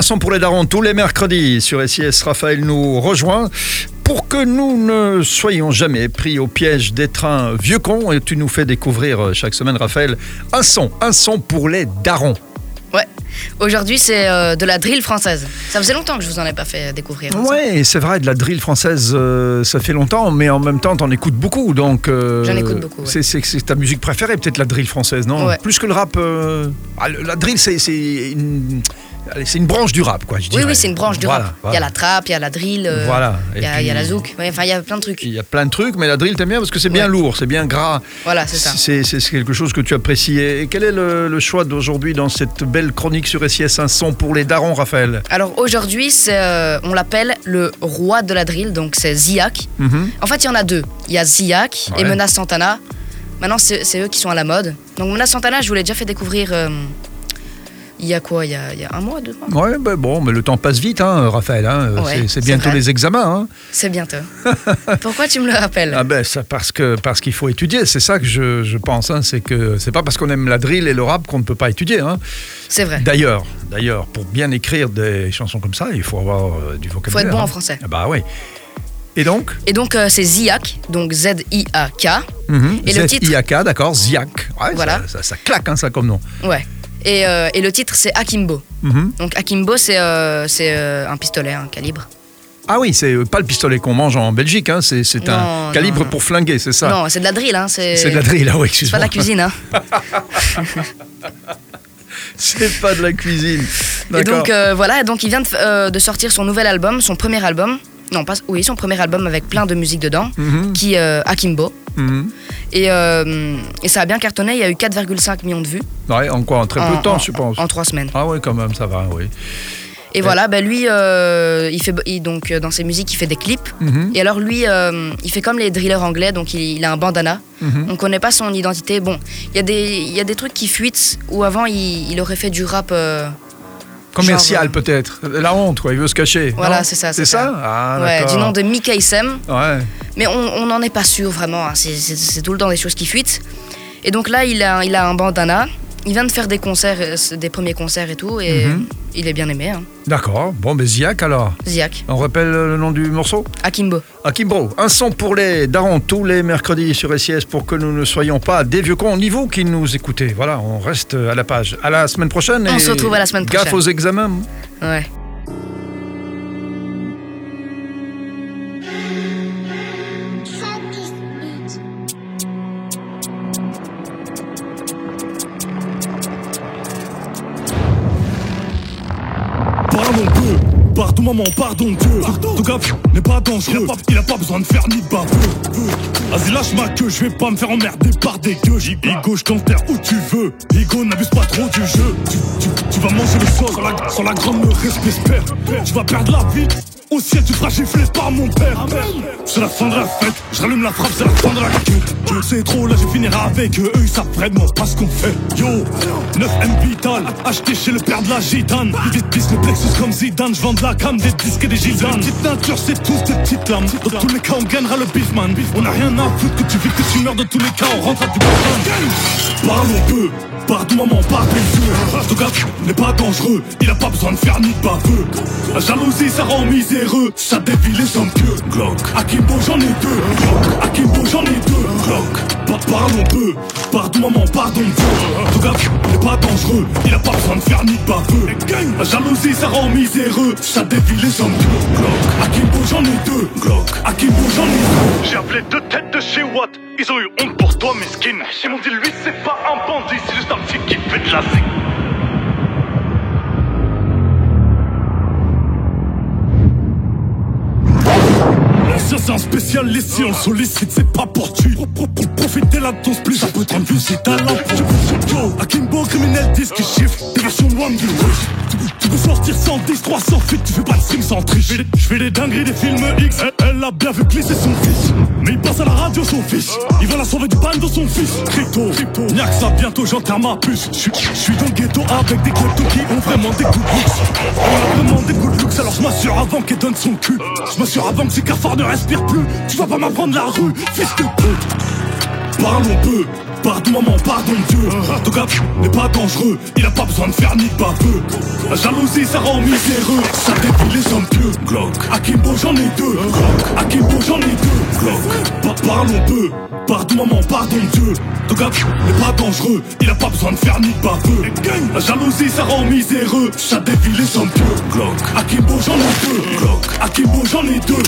Un son pour les darons tous les mercredis sur SIS. Raphaël nous rejoint pour que nous ne soyons jamais pris au piège des trains vieux cons. Et tu nous fais découvrir euh, chaque semaine, Raphaël, un son, un son pour les darons. Ouais. Aujourd'hui, c'est euh, de la drill française. Ça faisait longtemps que je vous en ai pas fait découvrir. Ouais, c'est vrai, de la drill française, euh, ça fait longtemps, mais en même temps, t'en écoutes beaucoup. Donc, euh, J'en écoute beaucoup, ouais. C'est, ta musique préférée, peut-être la drill française, non? Ouais. Plus que le rap. ah, la drill, c'est, une, c'est une branche du rap, quoi. Je Oui, dirais. oui, c'est une branche du Voilà, rap. Il y a la trappe, il y a la drill, euh, Voilà. il y, a, y la zouk. Ouais, Enfin, il y a plein de trucs. Il y a plein de trucs, mais la drill, t'aimes bien parce que c'est bien Ouais. lourd, c'est bien gras. Voilà, c'est ça. C'est, quelque chose que tu apprécies. Et quel est le, le choix d'aujourd'hui dans cette belle chronique sur SIS Un son pour les darons, Raphaël? Alors aujourd'hui, euh, on l'appelle le roi de la drill, donc c'est Ziak. Mhm. En fait, il y en a deux. Il y a Ziak et. Menace Santana. Maintenant, c'est eux qui sont à la mode. Donc Menace Santana, je vous l'ai déjà fait découvrir euh, il y a quoi? Il y a, il y a un mois, deux mois? Ouais, ben bon, mais le temps passe vite, hein, Raphaël. hein. Ouais, c'est, bientôt les examens. hein. C'est bientôt. Pourquoi tu me le rappelles? Ah ben ça parce que parce qu'il faut étudier, c'est ça que je, je pense. hein, c'est que c'est pas parce qu'on aime la drill et le rap qu'on ne peut pas étudier. hein. C'est vrai. D'ailleurs, d'ailleurs, pour bien écrire des chansons comme ça, il faut avoir euh, du vocabulaire. Faut être bon hein. en français. Ah bah oui. Et donc? Et donc, euh, c'est Ziak, donc Z-I-A-K. mhm, Et le titre? Z-I-A-K, d'accord, Ziak. Ouais, Voilà. ça, ça- ça claque hein, ça comme nom. Ouais. Et, euh, et le titre, c'est Akimbo. Mhm. Donc, Akimbo, c'est euh, c'est, euh, un pistolet, un calibre. Ah oui, c'est pas le pistolet qu'on mange en Belgique, hein, c'est, c'est un Non, calibre non, pour flinguer, c'est ça Non, c'est de la drill, hein. C'est C'est de la drill, ah oui, c'est pas de la excuse-moi. cuisine, hein. C'est pas de la cuisine. Et D'accord. donc, euh, voilà, donc il vient de, f- euh, de sortir son nouvel album, son premier album. Non, pas, oui, son premier album avec plein de musique dedans, Mhm, qui euh, Akimbo. Mhm. Et, euh, et ça a bien cartonné, il y a eu 4,5 millions de vues Ouais, en quoi? En très peu de temps, en- je pense. en trois semaines. Ah oui, quand même, ça va, oui. Et voilà, ben lui, euh, il fait, il- donc, euh, dans ses musiques, il fait des clips. Mhm, Et alors lui, euh, il fait comme les drillers anglais, donc il, il a un bandana. mhm. On connaît pas son identité. Bon, il y, a des- y a des trucs qui fuitent, où avant il, il aurait fait du rap. Euh, Commercial genre, peut-être. La honte, quoi, il veut se cacher. Voilà, c'est ça, C'est ça, ça. Ah, ouais, du nom de Mickey. Ouais. Mais on n'en est pas sûr vraiment, hein. c'est tout le temps des choses qui fuitent. Et donc là, il a, il a un bandana. Il vient de faire des concerts, euh, des premiers concerts et tout, et Mhm. il est bien aimé. Hein. D'accord. Bon, mais Ziak alors. Ziak, On rappelle le nom du morceau Akimbo. Akimbo. Un son pour les darons tous les mercredis sur SIS pour que nous ne soyons pas des vieux cons. Ni vous qui nous écoutez. Voilà, on reste à la page. À la semaine prochaine. On et se retrouve à la semaine Gaffe prochaine. aux examens. Ouais. Pardon maman, pardon Dieu. Tout gars n'est pas dangereux, il a pas besoin de faire ni de baveux. Vas-y lâche ma queue, je vais pas me faire emmerder par des gueux. Igo je t'enterre où tu veux, Igo n'abuse pas trop du jeu. Tu, tu- tu vas manger le sol. Sur la, sur la grande respect père. Tu vas perdre la vie au ciel tu seras giflé par mon père. C'est la fin de la fête, je rallume la frappe, c'est la fin de la quête. Sais trop, là je finirai avec eux, eux ils savent vraiment pas ce qu'on fait. Yo, 9M Vital, acheté chez le père de la gitane. Vite pisse le plexus comme Zidane, je vends de la cam, des disques et des gisanes. Petite nature, c'est tous des petites lames. Dans tous les cas on gagnera le beef man On a rien à foutre que tu vis, que tu meurs, dans tous les cas on rentre à du bon Parlons peu, pardon maman, pardon Dieu Tout gars n'est pas dangereux, il a pas besoin de faire ni de baveux. La jalousie ça rend ça dévie les hommes pieux Glock, Akimbo j'en ai deux. Glock, Akimbo j'en ai deux. Glock, Pa- parlons peu, pardon maman, pardon Dieu Tout gars n'est pas dangereux, il a pas besoin de faire ni de baveux. La jalousie ça rend miséreux, ça dévie les hommes pieux Glock, Akimbo j'en ai deux. Glock, Akimbo j'en ai deux. J'ai appelé deux têtes de chez Watt, ils ont eu honte pour toi, mesquine. Ils m'ont dit, lui, c'est pas un bandit, c'est juste un type qui fait de la zig. Ça c'est un spécialiste, si on sollicite c'est pas pour tuer. Pour, profiter de ton split, ça peut te rendre si t'as l'impôt Akimbo, criminel, disque chiffre, des versions loin du tu, peux- tu sortir 110, 300 feet, tu fais pas de stream sans triche. Je fais des- dingueries des films X, elle, a bien vu glisser son fils. Mais il passe à la radio son fils, il va la sauver du ban de son fils. Crypto, que ça bientôt j'enterre ma puce. Je suis- je suis dans le ghetto avec des ghettos qui ont vraiment des good looks. On a vraiment des good looks alors je m'assure avant qu'elle donne son cul. Je m'assure avant que ces cafards ne respirent plus Tu vas pas m'apprendre la rue, fils de pute parlons peu. Pardon maman, pardon Dieu. Ton gars n'est pas dangereux, il a pas besoin de faire ni de baveux. La jalousie, ça rend miséreux, ça défie les hommes pieux. Glock, Akimbo, j'en ai deux. Glock, Akimbo, j'en ai deux. Glock, Pa- parlons peu. Pardon maman, pardon Dieu. Ton gars n'est pas dangereux, il a pas besoin de faire ni de baveux. La jalousie, ça rend miséreux, ça défie les hommes pieux. Glock, Akimbo, j'en ai deux. Glock, Akimbo, j'en ai deux.